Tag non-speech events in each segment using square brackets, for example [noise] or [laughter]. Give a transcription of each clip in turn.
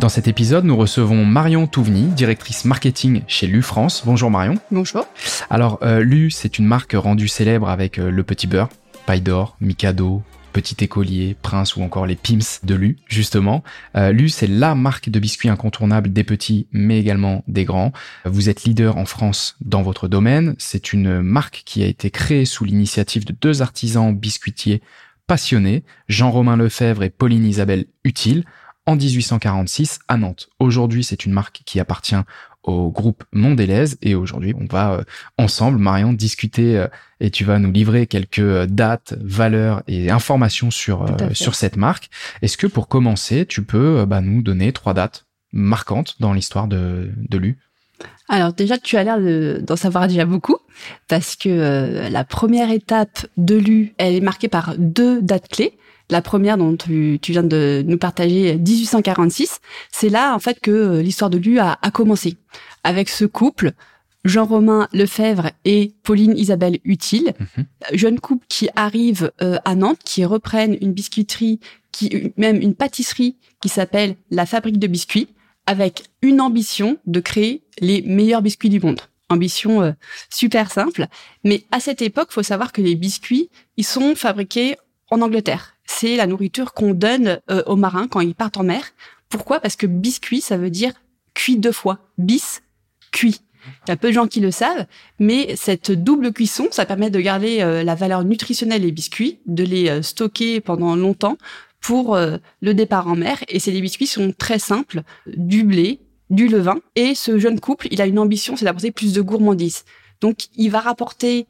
Dans cet épisode, nous recevons Marion Touvny, directrice marketing chez Lu France. Bonjour Marion. Bonjour. Alors, euh, Lu, c'est une marque rendue célèbre avec euh, le petit beurre, paille d'or, Mikado, petit écolier, prince ou encore les Pims de Lu, justement. Euh, Lu, c'est la marque de biscuits incontournable des petits, mais également des grands. Vous êtes leader en France dans votre domaine. C'est une marque qui a été créée sous l'initiative de deux artisans biscuitiers passionnés, Jean-Romain Lefebvre et Pauline Isabelle Utile en 1846 à Nantes. Aujourd'hui, c'est une marque qui appartient au groupe Mondelez et aujourd'hui, on va euh, ensemble, Marion, discuter euh, et tu vas nous livrer quelques euh, dates, valeurs et informations sur sur cette marque. Est-ce que pour commencer, tu peux bah, nous donner trois dates marquantes dans l'histoire de, de Lu? Alors déjà, tu as l'air d'en savoir déjà beaucoup, parce que la première étape de l'U, elle est marquée par deux dates clés. La première dont tu, viens de nous partager, 1846, c'est là en fait que euh, l'histoire de Lu a, commencé. Avec ce couple, Jean-Romain Lefebvre et Pauline Isabelle Utile, mhm. jeune couple qui arrive euh, à Nantes, qui reprennent une biscuiterie, qui même une pâtisserie qui s'appelle la Fabrique de biscuits, avec une ambition de créer les meilleurs biscuits du monde. Ambition euh, super simple, mais à cette époque, faut savoir que les biscuits, ils sont fabriqués en Angleterre c'est la nourriture qu'on donne euh, aux marins quand ils partent en mer. Pourquoi? Parce que biscuit, ça veut dire cuit deux fois. Bis, cuit. Il y a peu de gens qui le savent, mais cette double cuisson, ça permet de garder euh, la valeur nutritionnelle des biscuits, de les euh, stocker pendant longtemps pour le départ en mer. Et ces biscuits sont très simples, du blé, du levain. Et ce jeune couple, il a une ambition, c'est d'apporter plus de gourmandise. Donc, il va rapporter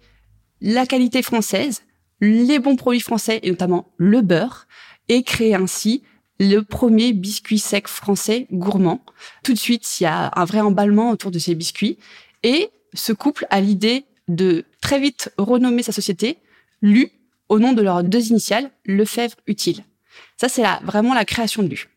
la qualité française, les bons produits français et notamment le beurre et créer ainsi le premier biscuit sec français gourmand. Tout de suite, il y a un vrai emballement autour de ces biscuits et ce couple a l'idée de très vite renommer sa société Lu au nom de leurs deux initiales, Lefebvre Utile. Ça, c'est vraiment la création de Lu.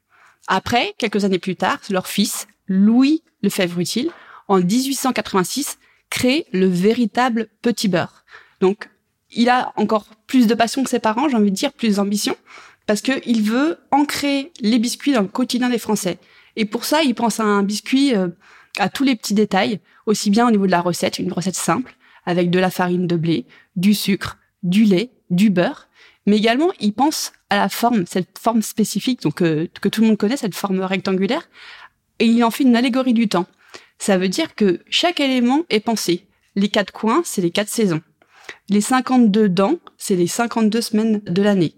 Après, quelques années plus tard, leur fils, Louis Lefebvre Utile, en 1886, crée le véritable petit beurre. Donc, il a encore plus de passion que ses parents, j'ai envie de dire, plus d'ambition, parce que il veut ancrer les biscuits dans le quotidien des Français. Et pour ça, il pense à un biscuit euh, à tous les petits détails, aussi bien au niveau de la recette, une recette simple, avec de la farine de blé, du sucre, du lait, du beurre, mais également il pense à la forme, cette forme spécifique donc euh, que tout le monde connaît, cette forme rectangulaire, et il en fait une allégorie du temps. Ça veut dire que chaque élément est pensé. Les quatre coins, c'est les quatre saisons. Les 52 dents, c'est les 52 semaines de l'année.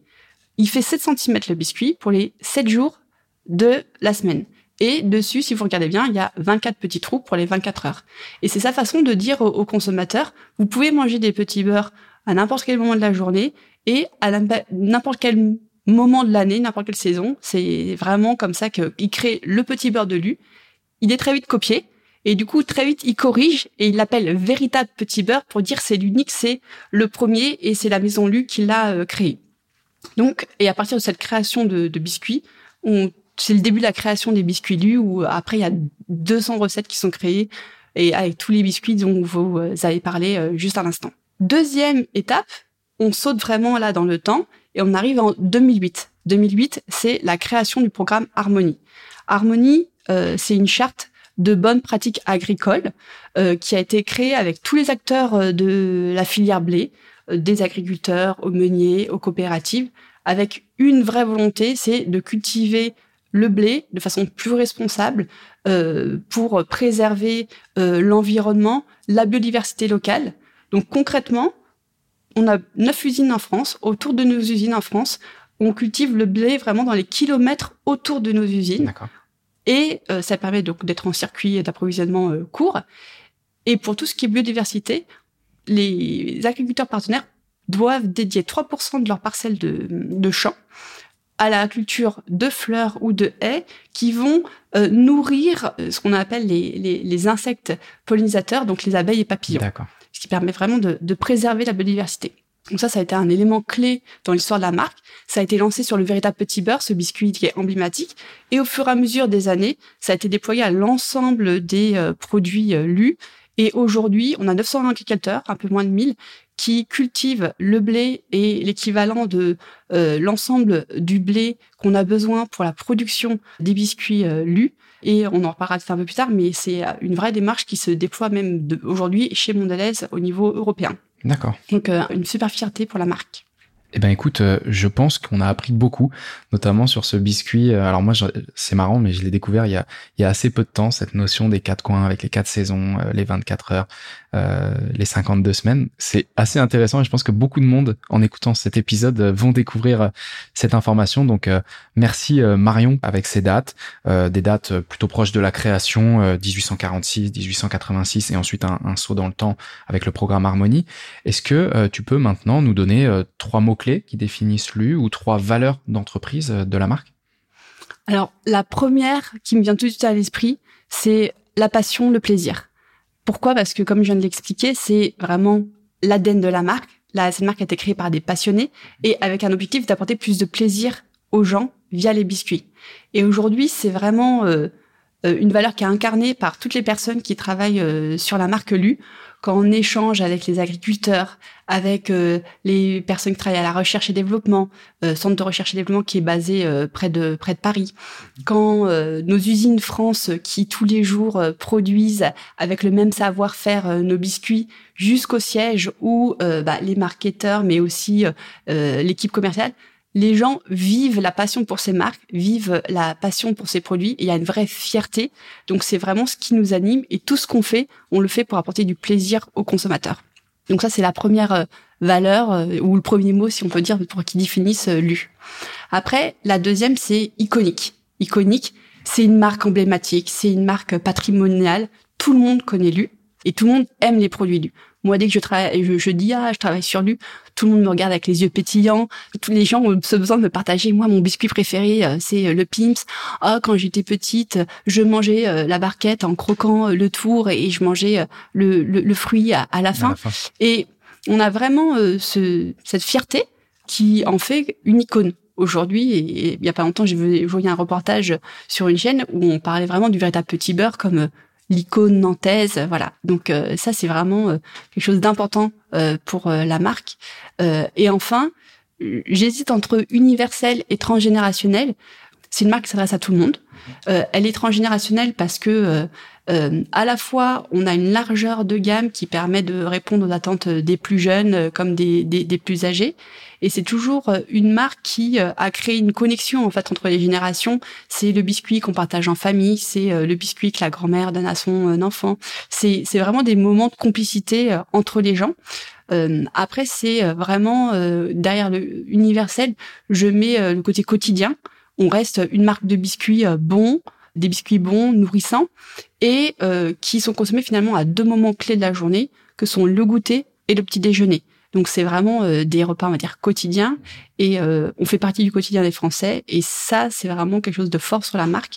Il fait 7 cm le biscuit pour les 7 jours de la semaine. Et dessus, si vous regardez bien, il y a 24 petits trous pour les 24 heures. Et c'est sa façon de dire aux, consommateurs, vous pouvez manger des petits beurres à n'importe quel moment de la journée et à n'importe quel moment de l'année, n'importe quelle saison. C'est vraiment comme ça qu'il crée le petit beurre de lu. Il est très vite copié. Et du coup, très vite, il corrige et il l'appelle véritable petit beurre pour dire c'est l'unique, c'est le premier et c'est la maison Lu qui l'a euh, créé. Donc, et à partir de cette création de, biscuits, c'est le début de la création des biscuits Lu où après il y a 200 recettes qui sont créées et avec tous les biscuits dont vous euh, avez parlé euh, juste à l'instant. Deuxième étape, on saute vraiment là dans le temps et on arrive en 2008. 2008, c'est la création du programme Harmonie. Harmonie, c'est une charte de bonnes pratiques agricoles euh, qui a été créé avec tous les acteurs euh, de la filière blé, euh, des agriculteurs aux meuniers, aux coopératives, avec une vraie volonté, c'est de cultiver le blé de façon plus responsable pour préserver l'environnement, la biodiversité locale. Donc concrètement, on a neuf usines en France. Autour de nos usines en France, on cultive le blé vraiment dans les kilomètres autour de nos usines et euh, ça permet donc d'être en circuit d'approvisionnement euh, court. Et pour tout ce qui est biodiversité, les agriculteurs partenaires doivent dédier 3% de leur parcelle de, de champs à la culture de fleurs ou de haies qui vont euh, nourrir ce qu'on appelle les, les, les, insectes pollinisateurs, donc les abeilles et papillons. Ce qui permet vraiment de, de préserver la biodiversité. Donc ça, ça a été un élément clé dans l'histoire de la marque. Ça a été lancé sur le véritable petit beurre, ce biscuit qui est emblématique. Et au fur et à mesure des années, ça a été déployé à l'ensemble des euh, produits euh, lus. Et aujourd'hui, on a 900 agriculteurs, un peu moins de 1000, qui cultivent le blé et l'équivalent de euh, l'ensemble du blé qu'on a besoin pour la production des biscuits lus. Et on en reparlera un peu plus tard, mais c'est une vraie démarche qui se déploie même aujourd'hui chez Mondelez au niveau européen. D'accord. Donc euh, une super fierté pour la marque. Eh ben écoute, euh, je pense qu'on a appris beaucoup, notamment sur ce biscuit. Euh, alors moi, c'est marrant, mais je l'ai découvert il y, a, il y a assez peu de temps, cette notion des quatre coins avec les quatre saisons, les 24 heures, euh, les 52 semaines. C'est assez intéressant et je pense que beaucoup de monde, en écoutant cet épisode, vont découvrir cette information. Donc merci Marion avec ces dates, des dates plutôt proches de la création, 1846, 1886 et ensuite un, un, saut dans le temps avec le programme Harmonie. Est-ce que tu peux maintenant nous donner trois mots qui définissent l'U ou trois valeurs d'entreprise euh, de la marque? Alors, la première qui me vient tout de suite à l'esprit, c'est la passion, le plaisir. Pourquoi? Parce que, comme je viens de l'expliquer, c'est vraiment l'ADN de la marque. La, cette marque a été créée par des passionnés et avec un objectif d'apporter plus de plaisir aux gens via les biscuits. Et aujourd'hui, c'est vraiment euh, une valeur qui est incarnée par toutes les personnes qui travaillent sur la marque Lu. Quand on échange avec les agriculteurs, avec euh, les personnes qui travaillent à la recherche et développement, euh, centre de recherche et développement qui est basé euh, près de près de Paris, quand nos usines France qui tous les jours produisent avec le même savoir-faire nos biscuits jusqu'au siège où bah, les marketeurs mais aussi l'équipe commerciale les gens vivent la passion pour ces marques, vivent la passion pour ces produits. Il y a une vraie fierté. Donc c'est vraiment ce qui nous anime. Et tout ce qu'on fait, on le fait pour apporter du plaisir aux consommateurs. Donc ça, c'est la première euh, valeur euh, ou le premier mot, si on peut dire, pour qui définissent euh, l'U. Après, la deuxième, c'est iconique. Iconique, c'est une marque emblématique, c'est une marque patrimoniale. Tout le monde connaît l'U et tout le monde aime les produits LU. Moi, dès que je travaille, je, je, dis ah, je travaille sur lui, tout le monde me regarde avec les yeux pétillants. Tous les gens ont ce besoin de me partager. Moi, mon biscuit préféré, euh, c'est euh, le Pimps. Ah, quand j'étais petite, je mangeais euh, la barquette en croquant le tour et je mangeais le, le, fruit à, la fin. Et on a vraiment ce, cette fierté qui en fait une icône aujourd'hui, et il y a pas longtemps, j'ai voyé un reportage sur une chaîne où on parlait vraiment du véritable petit beurre comme l'icône nantaise, voilà. Donc euh, ça c'est vraiment euh, quelque chose d'important euh, pour la marque. et enfin, j'hésite entre universel et transgénérationnel. C'est une marque qui s'adresse à tout le monde. elle est transgénérationnelle parce que à la fois on a une largeur de gamme qui permet de répondre aux attentes des plus jeunes comme des, plus âgés et c'est toujours euh, une marque qui euh, a créé une connexion en fait entre les générations. C'est le biscuit qu'on partage en famille, c'est euh, le biscuit que la grand-mère donne à son enfant. C'est vraiment des moments de complicité entre les gens. après, c'est vraiment derrière le universel, je mets le côté quotidien. On reste une marque de biscuits bons, des biscuits bons, nourrissants, et qui sont consommés finalement à deux moments clés de la journée, que sont le goûter et le petit déjeuner. Donc c'est vraiment euh, des repas, on va dire, quotidiens. Et euh, on fait partie du quotidien des Français. Et ça, c'est vraiment quelque chose de fort sur la marque.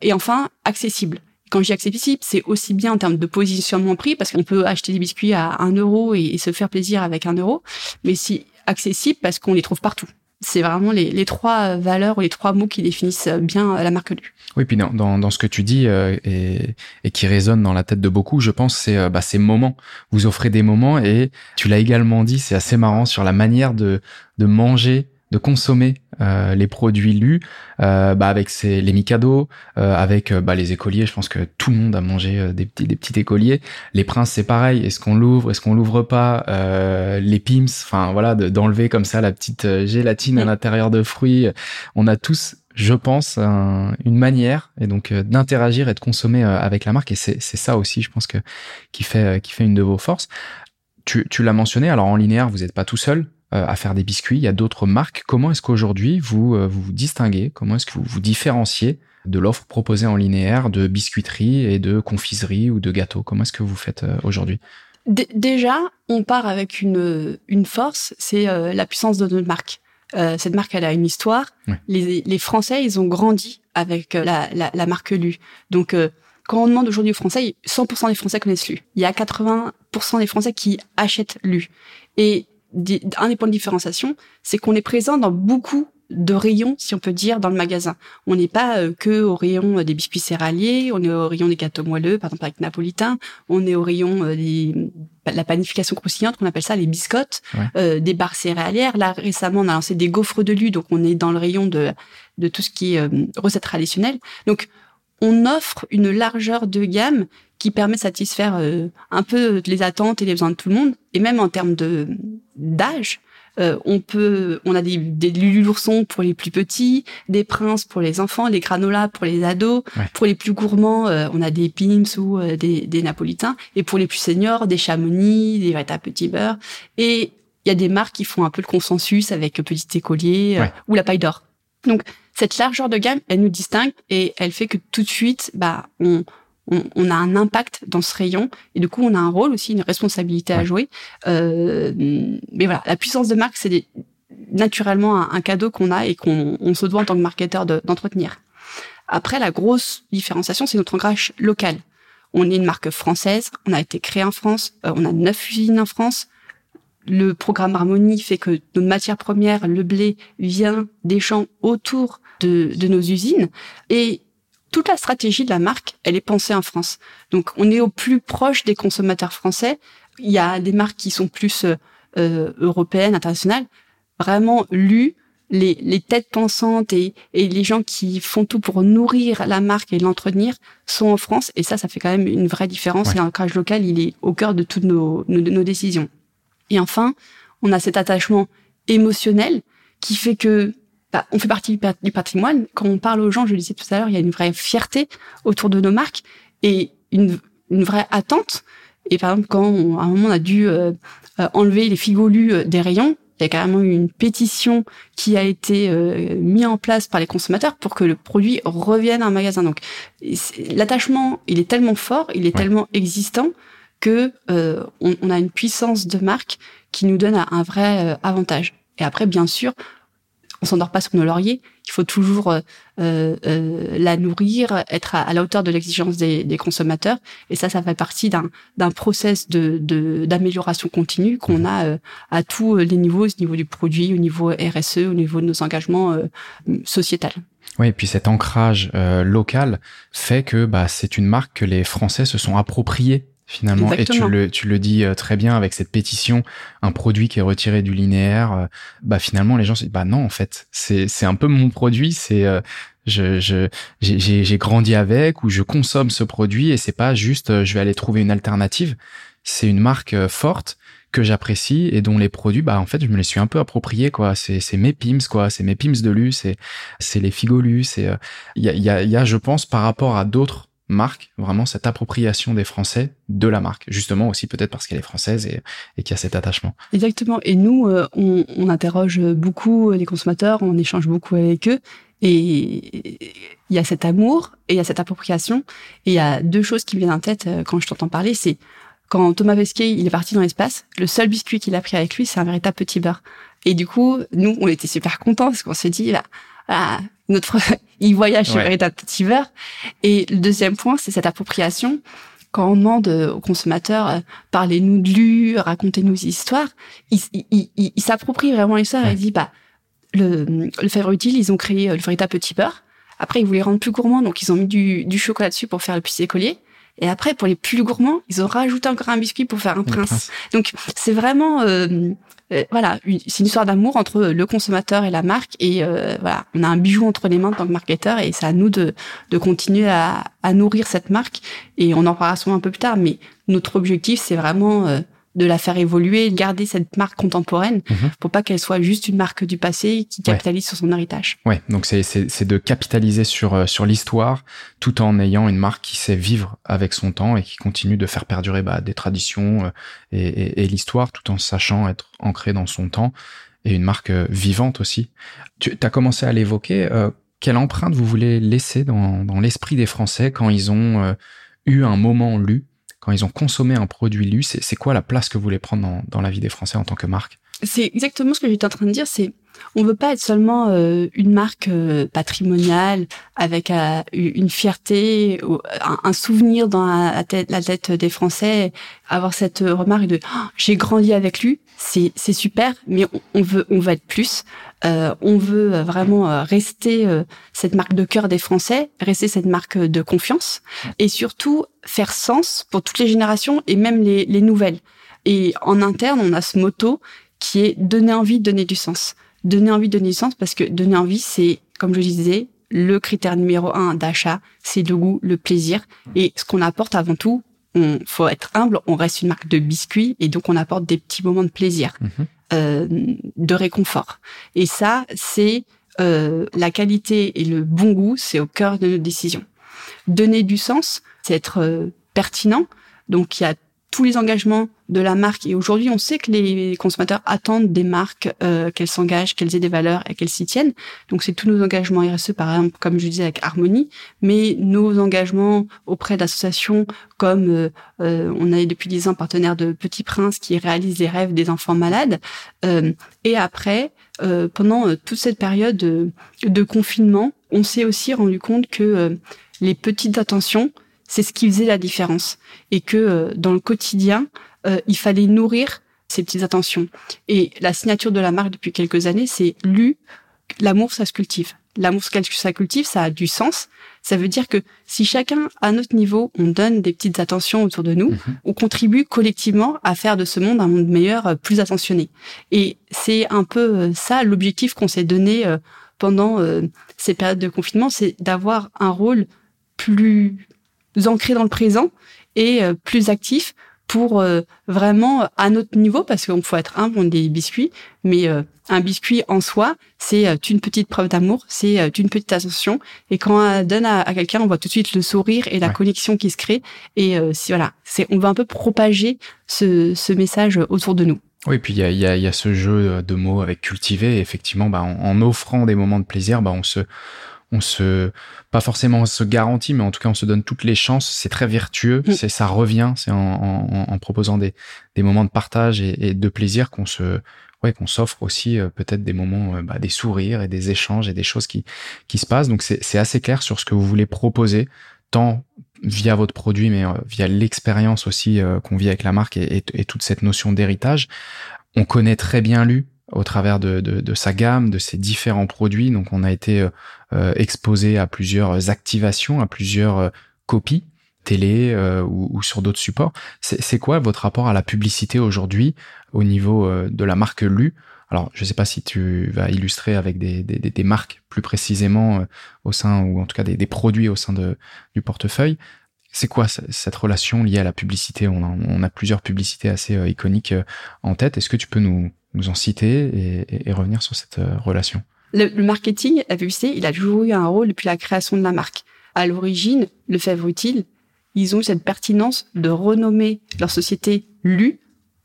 Et enfin, accessible. Quand je dis accessible, c'est aussi bien en termes de positionnement prix, parce qu'on peut acheter des biscuits à un euro et, et se faire plaisir avec un euro, mais si accessible parce qu'on les trouve partout c'est vraiment les, trois valeurs ou les trois mots qui définissent bien la marque Lu. Oui, puis dans, dans, dans ce que tu dis euh, et, et, qui résonne dans la tête de beaucoup, je pense c'est euh, bah, ces moments. Vous offrez des moments et tu l'as également dit, c'est assez marrant sur la manière de, de manger de consommer euh, les produits lus euh, bah avec ses, les Mikado, euh, avec euh, bah, les écoliers. Je pense que tout le monde a mangé des petits des petits écoliers. Les princes c'est pareil. Est-ce qu'on l'ouvre? Est-ce qu'on l'ouvre pas? Les pims, enfin voilà, d'enlever comme ça la petite gélatine à l'intérieur de fruits. On a tous je pense, une manière et donc d'interagir et de consommer avec la marque et c'est ça aussi, je pense que qui fait qui fait une de vos forces. Tu, tu l'as mentionné, alors en linéaire, vous n'êtes pas tout seul. Euh, à faire des biscuits. Il y a d'autres marques. Comment est-ce qu'aujourd'hui vous, euh, vous vous distinguez? Comment est-ce que vous vous différenciez de l'offre proposée en linéaire de biscuiterie et de confiserie ou de gâteaux Comment est-ce que vous faites euh, aujourd'hui? Déjà, on part avec une, une force, c'est la puissance de notre marque. cette marque, elle a une histoire. Les, les, Français, ils ont grandi avec la, la, la marque Lu. Donc, quand on demande aujourd'hui aux Français, 100% des Français connaissent Lu. Il y a 80% des Français qui achètent Lu. Et un des points de différenciation, c'est qu'on est présent dans beaucoup de rayons, si on peut dire, dans le magasin. On n'est pas euh, que au rayon des biscuits céréaliers, on est au rayon des gâteaux moelleux, par exemple avec napolitain, on est au rayon euh, des la panification croustillante, qu'on appelle ça les biscottes, euh, des barres céréalières. Là, récemment, on a lancé des gaufres de lu, donc on est dans le rayon de, de tout ce qui est euh, recettes traditionnelles. Donc, on offre une largeur de gamme qui permet de satisfaire euh, un peu les attentes et les besoins de tout le monde. Et même en termes de d'âge, euh, on peut, on a des, des l'ourson pour les plus petits, des princes pour les enfants, les granolas pour les ados. Pour les plus gourmands, euh, on a des pims ou des, des, napolitains. Et pour les plus seniors, des chamonix, des vrais petits beurre. Et il y a des marques qui font un peu le consensus avec Petit Écolier ou la paille d'or. Donc cette largeur de gamme, elle nous distingue et elle fait que tout de suite, bah, on, on, a un impact dans ce rayon et du coup on a un rôle aussi, une responsabilité à jouer. Euh, mais voilà, la puissance de marque, c'est naturellement un, cadeau qu'on a et qu'on se doit en tant que marketeur d'entretenir. Après, la grosse différenciation, c'est notre ancrage local. On est une marque française, on a été créé en France, euh, on a neuf usines en France, le programme Harmonie fait que notre matière première, le blé, vient des champs autour de, de nos usines. Et toute la stratégie de la marque, elle est pensée en France. Donc, on est au plus proche des consommateurs français. Il y a des marques qui sont plus euh, euh européennes, internationales. Vraiment, lues, les, les têtes pensantes et, et, les gens qui font tout pour nourrir la marque et l'entretenir sont en France. Et ça, ça fait quand même une vraie différence. Ouais. Et l'ancrage local, il est au cœur de toutes nos, nos, nos décisions. Et enfin, on a cet attachement émotionnel qui fait que bah, on fait partie du patrimoine. Quand on parle aux gens, je le disais tout à l'heure, il y a une vraie fierté autour de nos marques et une, une vraie attente. Et par exemple, quand on, à un moment on a dû euh, euh enlever les figolus euh, des rayons, il y a carrément eu une pétition qui a été euh, mise en place par les consommateurs pour que le produit revienne en magasin. Donc l'attachement, il est tellement fort, il est ouais. tellement existant que euh, on, on, a une puissance de marque qui nous donne un vrai euh, avantage. Et après, bien sûr, on s'endort pas sur nos lauriers. Il faut toujours euh, euh, la nourrir, être à, à la hauteur de l'exigence des, des, consommateurs. Et ça, ça fait partie d'un d'un process de d'amélioration continue qu'on mmh. a euh, à tous les niveaux, au niveau du produit, au niveau RSE, au niveau de nos engagements euh, sociétals. Oui, et puis cet ancrage euh, local fait que bah, c'est une marque que les Français se sont appropriés finalement. Exactement. Et tu le, tu le dis euh, très bien avec cette pétition, un produit qui est retiré du linéaire, euh, bah finalement les gens se disent bah non en fait c'est c'est un peu mon produit, c'est euh, je je j'ai j'ai grandi avec ou je consomme ce produit et c'est pas juste je vais aller trouver une alternative. C'est une marque forte que j'apprécie et dont les produits bah en fait je me les suis un peu appropriés quoi c'est c'est mes pims quoi c'est mes pims de lu c'est c'est les figolus c'est il y a il y a, y a je pense par rapport à d'autres marque, vraiment cette appropriation des Français de la marque, justement aussi peut-être parce qu'elle est française et, et qu'il y a cet attachement. Exactement. Et nous, euh, on, on, interroge beaucoup les consommateurs, on échange beaucoup avec eux. Et il y a cet amour et il y a cette appropriation. Et il y a deux choses qui me viennent en tête euh, quand je t'entends parler. C'est quand Thomas Pesquet il est parti dans l'espace, le seul biscuit qu'il a pris avec lui, c'est un véritable petit beurre. Et du coup, nous, on était super contents parce qu'on s'est dit, bah, ah, notre, il voyage sur ouais. petit beurre. Et le deuxième point, c'est cette appropriation. Quand on demande aux consommateurs, euh, parlez-nous de lui, racontez-nous des histoires, ils il, il, il s'approprient vraiment l'histoire ouais. et dit, bah, le, le Favre Utile, ils ont créé le véritable petit beurre. Après, ils voulaient rendre plus gourmand, donc ils ont mis du, du chocolat dessus pour faire le petit écolier. Et après, pour les plus gourmands, ils ont rajouté encore un biscuit pour faire un prince. prince. Donc, c'est vraiment, euh, euh, voilà, c'est une histoire d'amour entre le consommateur et la marque. Et euh, voilà, on a un bijou entre les mains en tant que marketeur, et c'est à nous de, de continuer à, à, nourrir cette marque. Et on en parlera souvent un peu plus tard, mais notre objectif, c'est vraiment euh, de la faire évoluer, de garder cette marque contemporaine mmh. pour pas qu'elle soit juste une marque du passé qui capitalise ouais. sur son héritage. Ouais, donc c'est c'est de capitaliser sur euh, sur l'histoire tout en ayant une marque qui sait vivre avec son temps et qui continue de faire perdurer bah, des traditions euh, et, et, et l'histoire tout en sachant être ancrée dans son temps et une marque euh, vivante aussi. Tu as commencé à l'évoquer. Euh, quelle empreinte vous voulez laisser dans, dans l'esprit des Français quand ils ont euh, eu un moment lu quand ils ont consommé un produit lu, c'est quoi la place que vous voulez prendre dans, dans la vie des Français en tant que marque? C'est exactement ce que j'étais en train de dire, c'est on veut pas être seulement euh, une marque euh, patrimoniale avec euh, une fierté, un, un, souvenir dans la tête, la tête des Français, avoir cette remarque de oh, j'ai grandi avec lui, c'est super, mais on, veut on veut être plus. On veut vraiment rester cette marque de cœur des Français, rester cette marque de confiance, et surtout faire sens pour toutes les générations et même les, les nouvelles. Et en interne, on a ce motto qui est donner envie, donner du sens. Donner envie, donner du sens, parce que donner envie, c'est, comme je disais, le critère numéro un d'achat, c'est le goût, le plaisir. Et ce qu'on apporte avant tout, on faut être humble, on reste une marque de biscuits et donc on apporte des petits moments de plaisir, mhm. Euh, de réconfort. Et ça, c'est euh, la qualité et le bon goût, c'est au cœur de nos décisions. Donner du sens, c'est être euh, pertinent. Donc il y a tous les engagements de la marque. Et aujourd'hui, on sait que les consommateurs attendent des marques euh, qu'elles s'engagent, qu'elles aient des valeurs et qu'elles s'y tiennent. Donc, c'est tous nos engagements RSE, par exemple, comme je disais avec Harmonie, mais nos engagements auprès d'associations comme euh, euh, on est depuis dix ans partenaire de Petit Prince qui réalise les rêves des enfants malades. et après, pendant toute cette période de, de confinement, on s'est aussi rendu compte que les petites attentions c'est ce qui faisait la différence. Et que euh, dans le quotidien, euh, il fallait nourrir ces petites attentions. Et la signature de la marque depuis quelques années, c'est lu, l'amour, ça se cultive. L'amour, ça cultive, ça a du sens. Ça veut dire que si chacun, à notre niveau, on donne des petites attentions autour de nous, mhm. on contribue collectivement à faire de ce monde un monde meilleur, euh, plus attentionné. Et c'est un peu ça l'objectif qu'on s'est donné pendant ces périodes de confinement, c'est d'avoir un rôle plus ancré dans le présent et euh, plus actif pour euh, vraiment à notre niveau, parce qu'on faut être humble, on des biscuits, mais euh, un biscuit en soi, c'est une petite preuve d'amour, c'est une petite attention, et quand on donne à, quelqu'un, on voit tout de suite le sourire et la connexion qui se crée, et si voilà, c'est on va un peu propager ce, ce message autour de nous. Oui, puis il y a, y, a, y a, ce jeu de mots avec cultiver. effectivement, bah, en, en, offrant des moments de plaisir, bah, on se on se pas forcément on se garantit mais en tout cas on se donne toutes les chances. C'est très vertueux. Mm. c'est ça revient. C'est en, proposant des, des moments de partage et, de plaisir qu'on se ouais qu'on s'offre aussi euh, peut-être des moments euh, bah, des sourires et des échanges et des choses qui qui se passent. Donc c'est assez clair sur ce que vous voulez proposer tant via votre produit mais euh, via l'expérience aussi qu'on vit avec la marque et, et toute cette notion d'héritage. On connaît très bien lu au travers de, de, de, sa gamme, de ses différents produits. Donc on a été euh, euh, exposé à plusieurs activations, à plusieurs euh, copies télé ou, ou, sur d'autres supports. C'est quoi votre rapport à la publicité aujourd'hui au niveau de la marque Lu? Alors je ne sais pas si tu vas illustrer avec des, des, des marques plus précisément au sein, ou en tout cas des, des produits au sein de, du portefeuille. C'est quoi cette relation liée à la publicité? On on a, plusieurs publicités assez iconiques en tête. Est-ce que tu peux nous, nous en citer et, revenir sur cette euh, relation le, marketing, la publicité, il a toujours eu un rôle depuis la création de la marque. À l'origine, le Fèvre Utile, ils ont eu cette pertinence de renommer leur société LU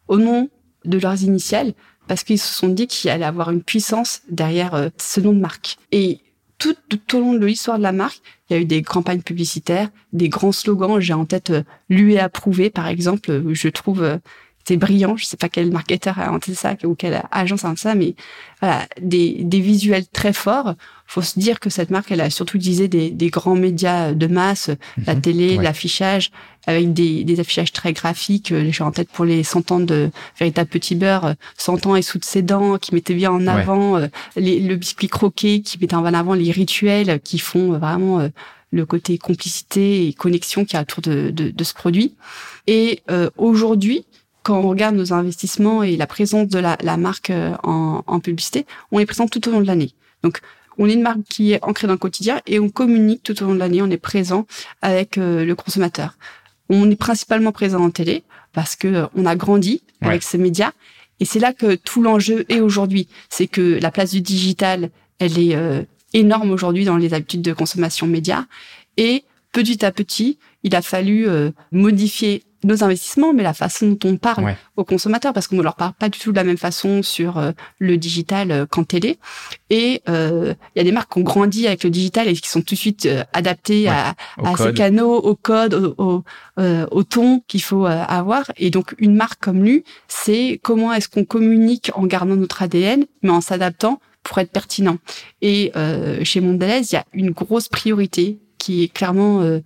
au nom de leurs initiales parce qu'ils se sont dit qu'il allait avoir une puissance derrière euh, ce nom de marque. Et tout, tout au long de l'histoire de la marque, il y a eu des campagnes publicitaires, des grands slogans. J'ai en tête euh, «Lu et approuvé, par exemple. Je trouve c'est brillant. Je sais pas quel marketeur a inventé ça ou quelle agence a inventé ça, mais voilà, des, des visuels très forts. Faut se dire que cette marque, elle a surtout utilisé des, des grands médias de masse, la mhm. télé, l'affichage, avec des, des affichages très graphiques. Euh, j'ai en tête pour les 100 ans de véritable petit beurre, 100 ans et sous de ses dents, qui mettaient bien en avant euh, les, le biscuit croqué, qui mettait en avant les rituels, qui font euh, vraiment le côté complicité et connexion qu'il y a autour de, de, de ce produit. Et aujourd'hui, quand on regarde nos investissements et la présence de la, marque euh, en, publicité, on est présent tout au long de l'année. Donc, on est une marque qui est ancrée dans le quotidien et on communique tout au long de l'année. On est présent avec euh, le consommateur. On est principalement présent en télé parce que euh, on a grandi avec ces médias et c'est là que tout l'enjeu est aujourd'hui. C'est que la place du digital, elle est énorme aujourd'hui dans les habitudes de consommation média et petit à petit, il a fallu modifier nos investissements, mais la façon dont on parle aux consommateurs, parce qu'on ne leur parle pas du tout de la même façon sur euh, le digital euh, qu'en télé. Et euh, il y a des marques qui ont grandi avec le digital et qui sont tout de suite adaptées à, ces canaux, au code, au, au, ton qu'il faut avoir. Et donc une marque comme lui, c'est comment est-ce qu'on communique en gardant notre ADN, mais en s'adaptant pour être pertinent. Et euh, chez Mondelez, il y a une grosse priorité qui est clairement euh,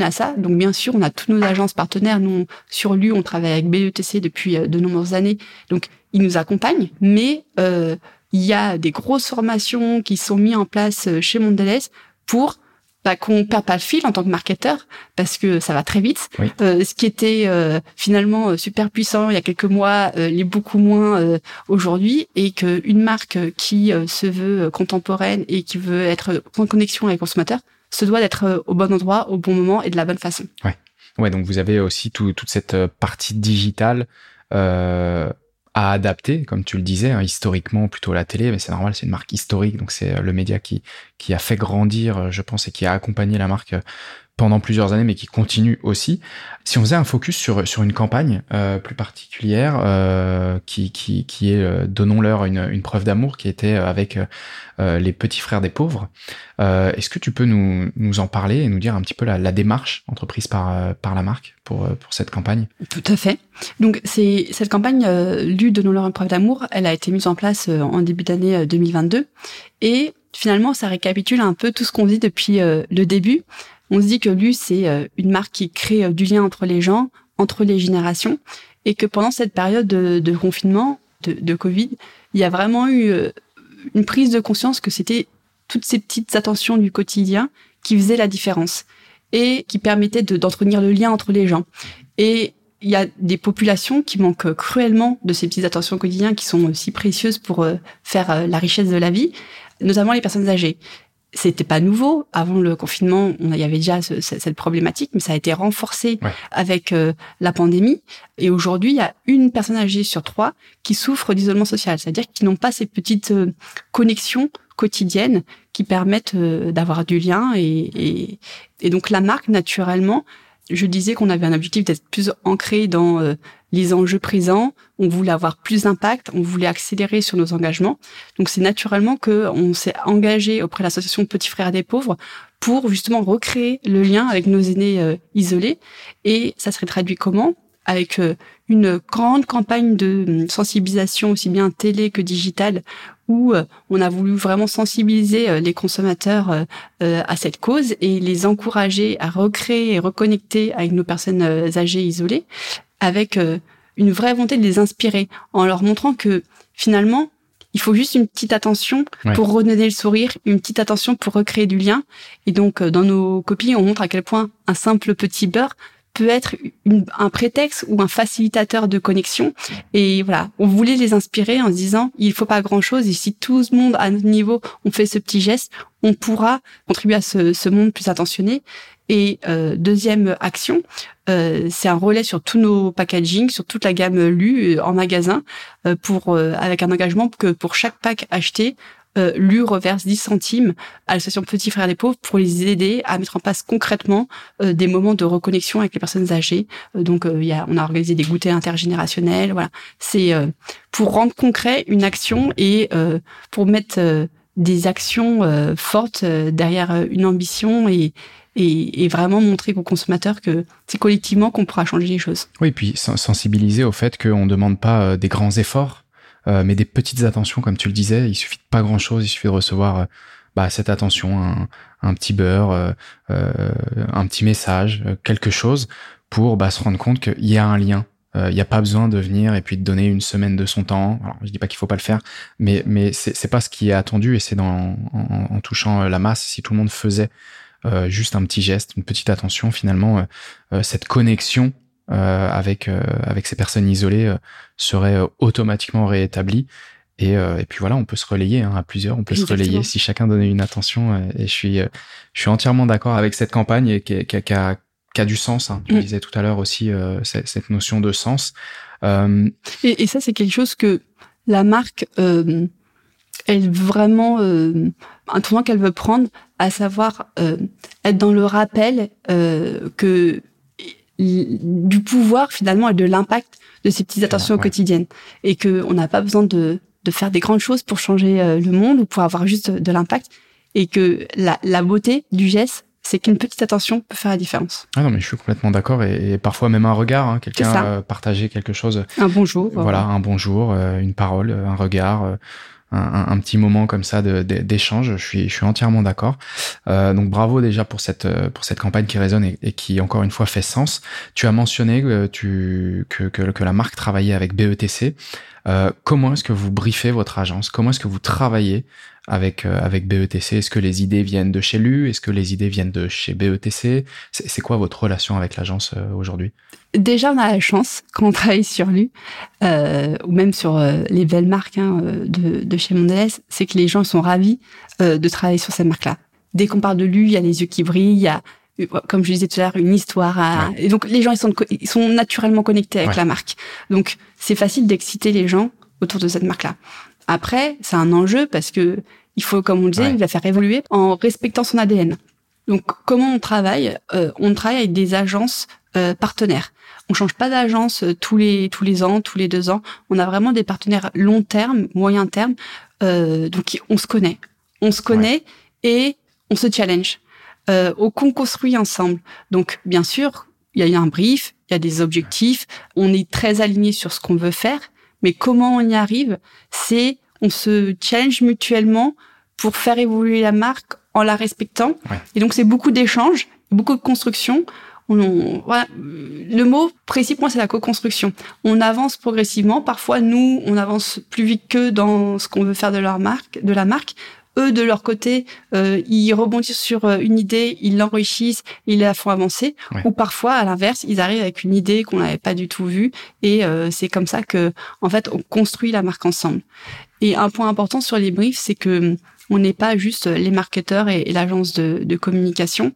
à ça. Donc bien sûr, on a toutes nos agences partenaires. Nous, sur lui, on travaille avec BETC depuis euh, de nombreuses années. Donc ils nous accompagnent, mais euh, il y a des grosses formations qui sont mises en place euh, chez Mondelez pour bah, qu'on perd pas le fil en tant que marketeur parce que ça va très vite. Oui. Euh, ce qui était euh, finalement euh, super puissant il y a quelques mois euh, l'est beaucoup moins euh, aujourd'hui et qu'une marque qui se veut contemporaine et qui veut être en connexion avec le consommateur se doit d'être euh, au bon endroit, au bon moment et de la bonne façon. Ouais, donc vous avez aussi tout- toute cette euh, partie digitale euh, à adapter, comme tu le disais, hein, historiquement plutôt la télé, mais c'est normal, c'est une marque historique, donc c'est le média qui, qui a fait grandir, je pense, et qui a accompagné la marque pendant plusieurs années, mais qui continue aussi. Si on faisait un focus sur, sur une campagne euh, plus particulière, euh, qui, qui, qui est euh, Donnons-leur une, une preuve d'amour, qui était euh, avec euh, euh, les petits frères des pauvres, est-ce que tu peux nous, nous en parler et nous dire un petit peu la, la démarche entreprise par, par la marque pour, pour cette campagne? Tout à fait. Donc c'est cette campagne euh, Lu donnons-leur une preuve d'amour, elle a été mise en place en début d'année euh, 2022 et finalement ça récapitule un peu tout ce qu'on dit depuis euh, le début. On se dit que Lu c'est euh, une marque qui crée euh, du lien entre les gens, entre les générations et que pendant cette période de, confinement, de, Covid, il y a vraiment eu euh, une prise de conscience que c'était toutes ces petites attentions du quotidien qui faisaient la différence et qui permettaient de- d'entretenir le lien entre les gens. Et il y a des populations qui manquent cruellement de ces petites attentions quotidiennes qui sont si précieuses pour faire la richesse de la vie, notamment les personnes âgées. C'était pas nouveau. Avant le confinement, on il y avait déjà ce- ce- cette problématique, mais ça a été renforcé Ouais. avec euh, la pandémie. Et aujourd'hui, il y a une personne âgée sur trois qui souffre d'isolement social, c'est-à-dire qu'ils n'ont pas ces petites euh, connexions quotidiennes qui permettent euh, d'avoir du lien. Et, et, et donc la marque, naturellement, je disais qu'on avait un objectif d'être plus ancré dans euh, les enjeux présents. On voulait avoir plus d'impact, on voulait accélérer sur nos engagements. Donc c'est naturellement que on s'est engagé auprès de l'association Petits Frères des Pauvres pour justement recréer le lien avec nos aînés euh, isolés. Et ça serait traduit comment? Avec euh, une grande campagne de sensibilisation aussi bien télé que digitale où euh, on a voulu vraiment sensibiliser euh, les consommateurs euh, à cette cause et les encourager à recréer et reconnecter avec nos personnes âgées isolées avec euh, une vraie volonté de les inspirer en leur montrant que finalement il faut juste une petite attention Ouais. pour redonner le sourire, une petite attention pour recréer du lien. Et donc, dans nos copies, on montre à quel point un simple petit beurre peut être une- un prétexte ou un facilitateur de connexion. Et voilà, on voulait les inspirer en se disant, il faut pas grand chose. Et si tout le monde à notre niveau, on fait ce petit geste, on pourra contribuer à ce, ce monde plus attentionné. Et euh, deuxième action, euh, c'est un relais sur tous nos packaging, sur toute la gamme Lu euh, en magasin, euh, pour euh, avec un engagement que pour chaque pack acheté, euh, Lu reverse 10 centimes à l'association Petits Frères des Pauvres pour les aider à mettre en place concrètement euh, des moments de reconnexion avec les personnes âgées. Euh, donc, euh, y a, on a organisé des goûters intergénérationnels. Voilà, c'est euh, pour rendre concret une action et euh, pour mettre des actions fortes derrière une ambition et, et, et vraiment montrer aux consommateurs que c'est collectivement qu'on pourra changer les choses. Oui, puis sen- sensibiliser au fait qu'on ne demande pas des grands efforts, euh, mais des petites attentions, comme tu le disais. Il suffit de pas grand-chose, il suffit de recevoir euh, bah, cette attention, un, un petit beurre, euh, un petit message, quelque chose, pour bah, se rendre compte qu'il y a un lien. Il n'y a pas besoin de venir et puis de donner une semaine de son temps. Alors, je dis pas qu'il faut pas le faire, mais mais c'est pas ce qui est attendu et c'est dans en, en touchant la masse. Si tout le monde faisait euh, juste un petit geste, une petite attention, finalement, euh, cette connexion avec euh, avec ces personnes isolées euh, serait euh, automatiquement réétablie. Et, euh, et puis voilà, on peut se relayer hein, à plusieurs, on peut se relayer si chacun donnait une attention. euh, et je suis euh, je suis entièrement d'accord avec cette campagne et qui, a- qui, a- qui a qui a du sens. Hein. Tu disais tout à l'heure aussi euh, cette, cette notion de sens. Euh, Et, et ça, c'est quelque chose que la marque, euh, elle vraiment euh, un tournant qu'elle veut prendre, à savoir euh, être dans le rappel euh, que du pouvoir finalement et de l'impact de ces petites attentions ouais. quotidiennes et que on n'a pas besoin de, de faire des grandes choses pour changer euh, le monde ou pour avoir juste de l'impact et que la, la beauté du geste c'est qu'une petite attention peut faire la différence. ah non, mais je suis complètement d'accord et, et parfois même un regard, hein, quelqu'un euh, partager quelque chose Un bonjour. voilà, un bonjour, euh, une parole, euh, un regard, euh, un, petit moment comme ça d'échange. Je suis, je suis entièrement d'accord. Euh, donc bravo déjà pour cette pour cette campagne qui résonne et, qui encore une fois fait sens. Tu as mentionné que tu que, que, la marque travaillait avec BETC. Euh, comment est-ce que vous briefez votre agence? Comment est-ce que vous travaillez avec euh, avec BETC Est-ce que les idées viennent de chez LU? Est-ce que les idées viennent de chez BETC C'est quoi votre relation avec l'agence euh, aujourd'hui? Déjà, on a la chance quand on travaille sur LU euh, ou même sur les belles marques hein, de, de chez Mondelez, c'est que les gens sont ravis de travailler sur cette marque-là. Dès qu'on parle de LU, il y a les yeux qui brillent, il y a comme je disais tout à l'heure, une histoire. Et donc les gens ils sont ils sont naturellement connectés avec la marque. Donc c'est facile d'exciter les gens autour de cette marque-là. Après, c'est un enjeu parce que il faut, comme on le disait, il la faire évoluer en respectant son ADN. Donc comment on travaille euh, On travaille avec des agences euh, partenaires. On change pas d'agence euh, tous les tous les ans, tous les deux ans. On a vraiment des partenaires long terme, moyen terme. donc on se connaît, on se connaît et on se challenge euh, au qu'on construit ensemble. Donc, bien sûr, il y a un brief, il y a des objectifs, on est très aligné sur ce qu'on veut faire, mais comment on y arrive, c'est on se challenge mutuellement pour faire évoluer la marque en la respectant. Et donc, c'est beaucoup d'échanges, beaucoup de construction. On, voilà, le mot précis pour moi, c'est la co-construction. On avance progressivement. Parfois, nous, on avance plus vite que dans ce qu'on veut faire de leur marque, de la marque eux de leur côté, euh, ils rebondissent sur euh, une idée, ils l'enrichissent, ils la font avancer. Ou parfois, à l'inverse, ils arrivent avec une idée qu'on n'avait pas du tout vue, et euh, c'est comme ça que, en fait, on construit la marque ensemble. Et un point important sur les briefs, c'est que on n'est pas juste les marketeurs et, l'agence de, de, communication.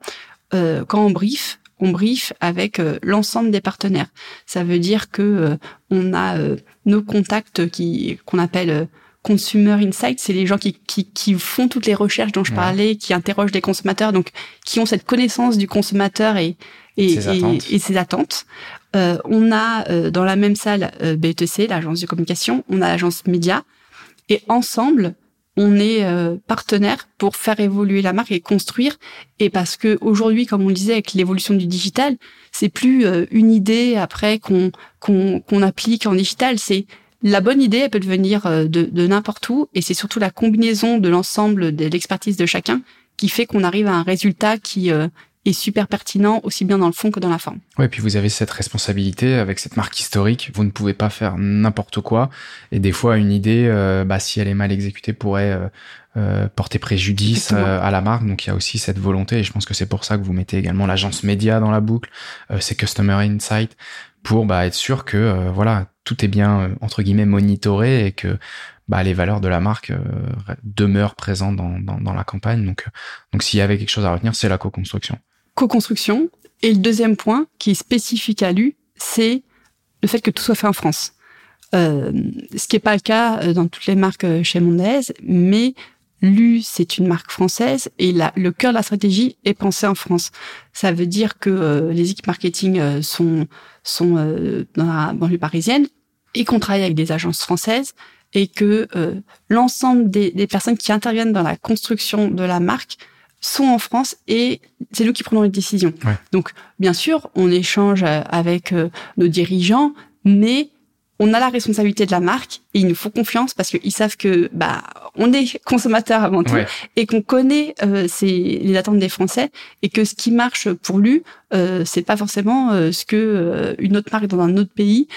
quand on brief, on brief avec l'ensemble des partenaires. Ça veut dire que on a nos contacts qui qu'on appelle consumer insight, c'est les gens qui, qui, qui, font toutes les recherches dont je parlais, qui interrogent les consommateurs, donc qui ont cette connaissance du consommateur et, et, ses, attentes. Et, ses attentes. Euh, on a euh, dans la même salle euh, BETC, l'agence de communication, on a l'agence média, et ensemble, on est euh, partenaire pour faire évoluer la marque et construire. Et parce que aujourd'hui, comme on le disait, avec l'évolution du digital, c'est plus euh, une idée après qu'on qu'on qu'on applique en digital, c'est la bonne idée, elle peut venir euh, de, n'importe où, et c'est surtout la combinaison de l'ensemble de l'expertise de chacun qui fait qu'on arrive à un résultat qui euh, est super pertinent aussi bien dans le fond que dans la forme. Ouais, puis vous avez cette responsabilité avec cette marque historique. Vous ne pouvez pas faire n'importe quoi. Et des fois, une idée, euh, bah, si elle est mal exécutée, pourrait porter préjudice à la marque. Donc il y a aussi cette volonté. Et je pense que c'est pour ça que vous mettez également l'agence média dans la boucle, c'est Customer Insight pour bah, être sûr que voilà tout est bien euh, entre guillemets monitoré et que bah, les valeurs de la marque euh, demeurent présentes dans, dans, la campagne. Donc, euh, donc s'il y avait quelque chose à retenir, c'est la co-construction. Co-construction. Et le deuxième point qui est spécifique à lui, c'est le fait que tout soit fait en France. Euh, ce qui n'est pas le cas dans toutes les marques chez Mondelez, mais Lu, c'est une marque française et la, le cœur de la stratégie est pensé en France. Ça veut dire que les équipes marketing sont sont dans la banlieue parisienne, et qu'on travaille avec des agences françaises et que euh, l'ensemble des, des, personnes qui interviennent dans la construction de la marque sont en France et c'est nous qui prenons les décisions. Donc, bien sûr, on échange euh, avec euh, nos dirigeants, mais on a la responsabilité de la marque et ils nous font confiance parce qu'ils savent que bah on est [laughs] consommateur avant tout et qu'on connaît euh, les attentes des Français et que ce qui marche pour lui euh, c'est pas forcément euh, ce que euh, une autre marque dans un autre pays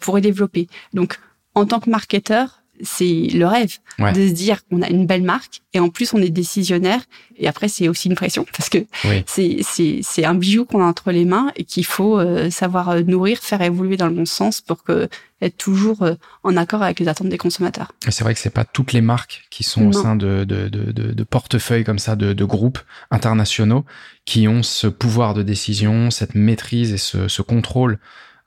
pourrait développer. Donc en tant que marketeur, c'est le rêve de se dire qu'on a une belle marque et en plus on est décisionnaire et après c'est aussi une pression parce que c'est c'est c'est un bijou qu'on a entre les mains et qu'il faut euh, savoir euh, nourrir, faire évoluer dans le bon sens pour que être toujours euh, en accord avec les attentes des consommateurs. C'est vrai que c'est pas toutes les marques qui sont au sein de de de, de, portefeuilles comme ça de, de groupes internationaux qui ont ce pouvoir de décision, cette maîtrise et ce, ce contrôle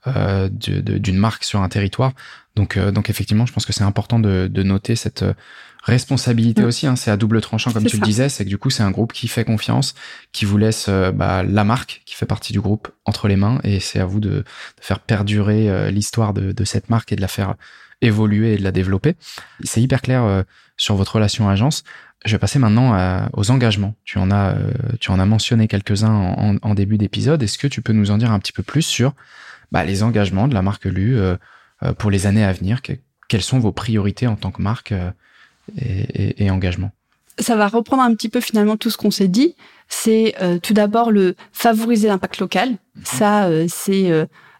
euh, d'une marque sur un territoire. Donc, euh, donc effectivement, je pense que c'est important de, de, noter cette euh, responsabilité mm. aussi. Hein, c'est à double tranchant, comme tu le disais. C'est que du coup, c'est un groupe qui fait confiance, qui vous laisse euh, bah, la marque qui fait partie du groupe entre les mains, et c'est à vous de, de faire perdurer l'histoire de, de, cette marque et de la faire évoluer et de la développer. C'est hyper clair sur votre relation agence. Je vais passer maintenant aux engagements. Tu en as, tu en as mentionné quelques-uns en, en, début d'épisode. Est-ce que tu peux nous en dire un petit peu plus sur bah, les engagements de la marque Lu euh, euh, pour les années à venir. quelles sont vos priorités en tant que marque euh, et, engagement? Ça va reprendre un petit peu finalement tout ce qu'on s'est dit. C'est euh, tout d'abord le favoriser l'impact local. Mhm. Ça, euh, c'est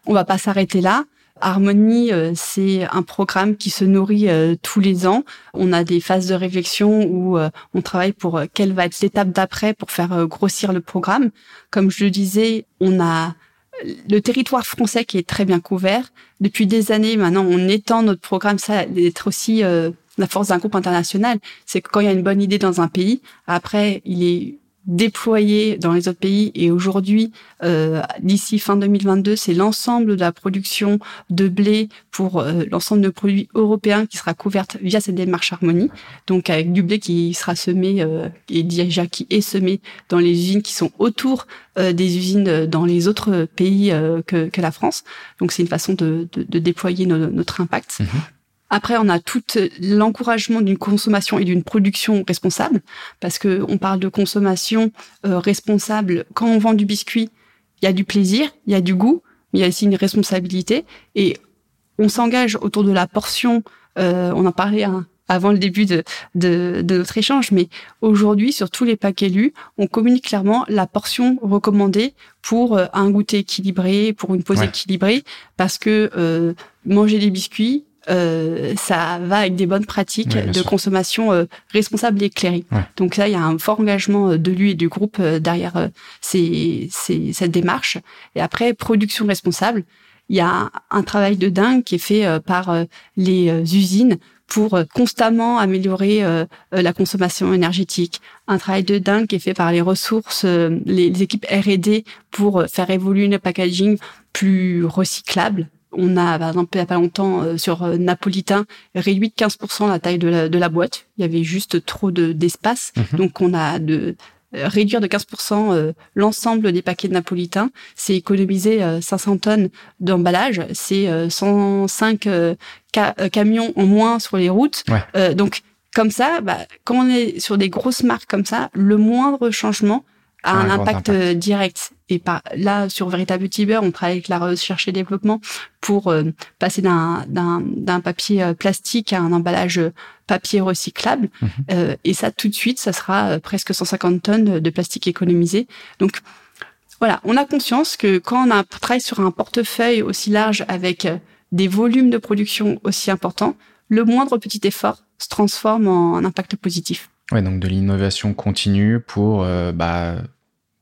on va pas s'arrêter là. Harmonie, c'est un programme qui se nourrit tous les ans. On a des phases de réflexion où on travaille pour quelle va être l'étape d'après pour faire grossir le programme. Comme je le disais, on a le territoire français qui est très bien couvert. Depuis des années maintenant, on étend notre programme, ça d'être aussi euh, la force d'un groupe international. C'est que quand il y a une bonne idée dans un pays, après, il est déployé dans les autres pays. Et aujourd'hui, euh, d'ici fin 2022, c'est l'ensemble de la production de blé pour euh, l'ensemble de produits européens qui sera couverte via cette démarche Harmonie. Donc avec du blé qui sera semé euh, et déjà qui est semé dans les usines qui sont autour euh, des usines dans les autres pays que, que, la France. Donc c'est une façon de, de, de déployer notre impact. Mhm. Après, on a tout l'encouragement d'une consommation et d'une production responsable, parce que on parle de consommation euh, responsable. Quand on vend du biscuit, il y a du plaisir, il y a du goût, mais il y a aussi une responsabilité. Et on s'engage autour de la portion. Euh, on en parlait hein, avant le début de, de, de notre échange, mais aujourd'hui, sur tous les paquets lus, on communique clairement la portion recommandée pour euh, un goûter équilibré, pour une pause équilibrée, parce que manger des biscuits, euh, ça va avec des bonnes pratiques de consommation euh, responsable et éclairée. Donc là, il y a un fort engagement euh, de lui et du groupe derrière ces, ces, cette démarche. Et après, production responsable, il y a un travail de dingue qui est fait par les usines pour constamment améliorer la consommation énergétique. Un travail de dingue qui est fait par les ressources, les, équipes R&D pour faire évoluer le packaging plus recyclable on a, par exemple, il n'y a pas longtemps, euh, sur euh, Napolitain, réduit de 15% la taille de la, boîte. Il y avait juste trop d'espace. Mhm. Donc, on a de euh, réduire de 15% l'ensemble des paquets de Napolitain. C'est économiser 500 tonnes d'emballage. C'est 105 camions en moins sur les routes. donc, comme ça, bah, quand on est sur des grosses marques comme ça, le moindre changement a un, impact, direct. Et par, là, sur Véritable Tiber, on travaille avec la recherche et développement pour euh, passer d'un, d'un, d'un papier euh, plastique à un emballage euh, papier recyclable. Mhm. et ça, tout de suite, ça sera presque 150 tonnes de plastique économisé. Donc, voilà, on a conscience que quand on a, travaille sur un portefeuille aussi large avec des volumes de production aussi importants, le moindre petit effort se transforme en impact positif. Ouais, donc de l'innovation continue pour bah,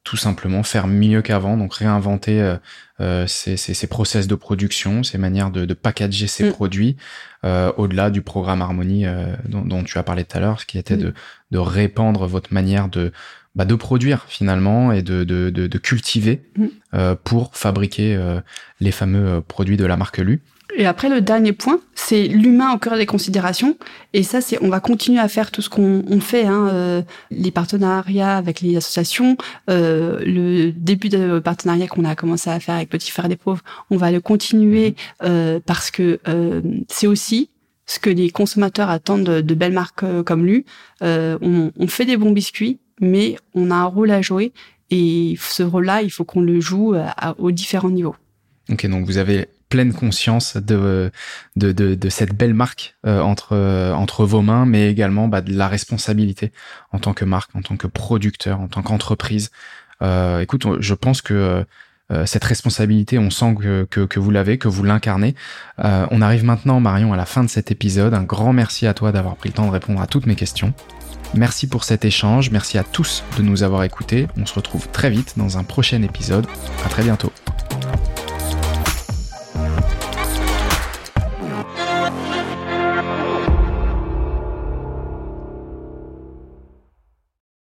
tout simplement faire mieux qu'avant, donc réinventer euh, euh ces, ces, process de production, ces manières de, de packager ces mm. produits, euh, au-delà du programme Harmonie euh, dont, tu as parlé tout à l'heure, ce qui était mm. de, de répandre votre manière de, bah, de produire finalement et de, de, de, cultiver mm. euh, pour fabriquer les fameux produits de la marque Lu. Et après, le dernier point, c'est l'humain au cœur des considérations. Et ça, c'est, on va continuer à faire tout ce qu'on on fait, hein, euh, les partenariats avec les associations, euh, le début de partenariat qu'on a commencé à faire avec Petit Frère des Pauvres, on va le continuer mhm. euh, parce que euh, c'est aussi ce que les consommateurs attendent de, belles marques euh, comme lui. Euh, on, on fait des bons biscuits, mais on a un rôle à jouer et ce rôle-là, il faut qu'on le joue à, aux différents niveaux. Ok, donc vous avez pleine conscience de, de, de, cette belle marque euh, entre, euh, entre vos mains, mais également bah, de la responsabilité en tant que marque, en tant que producteur, en tant qu'entreprise. Euh, écoute, je pense que cette responsabilité, on sent que, que, que vous l'avez, que vous l'incarnez. on arrive maintenant, Marion, à la fin de cet épisode. Un grand merci à toi d'avoir pris le temps de répondre à toutes mes questions. Merci pour cet échange, merci à tous de nous avoir écoutés. On se retrouve très vite dans un prochain épisode. À très bientôt.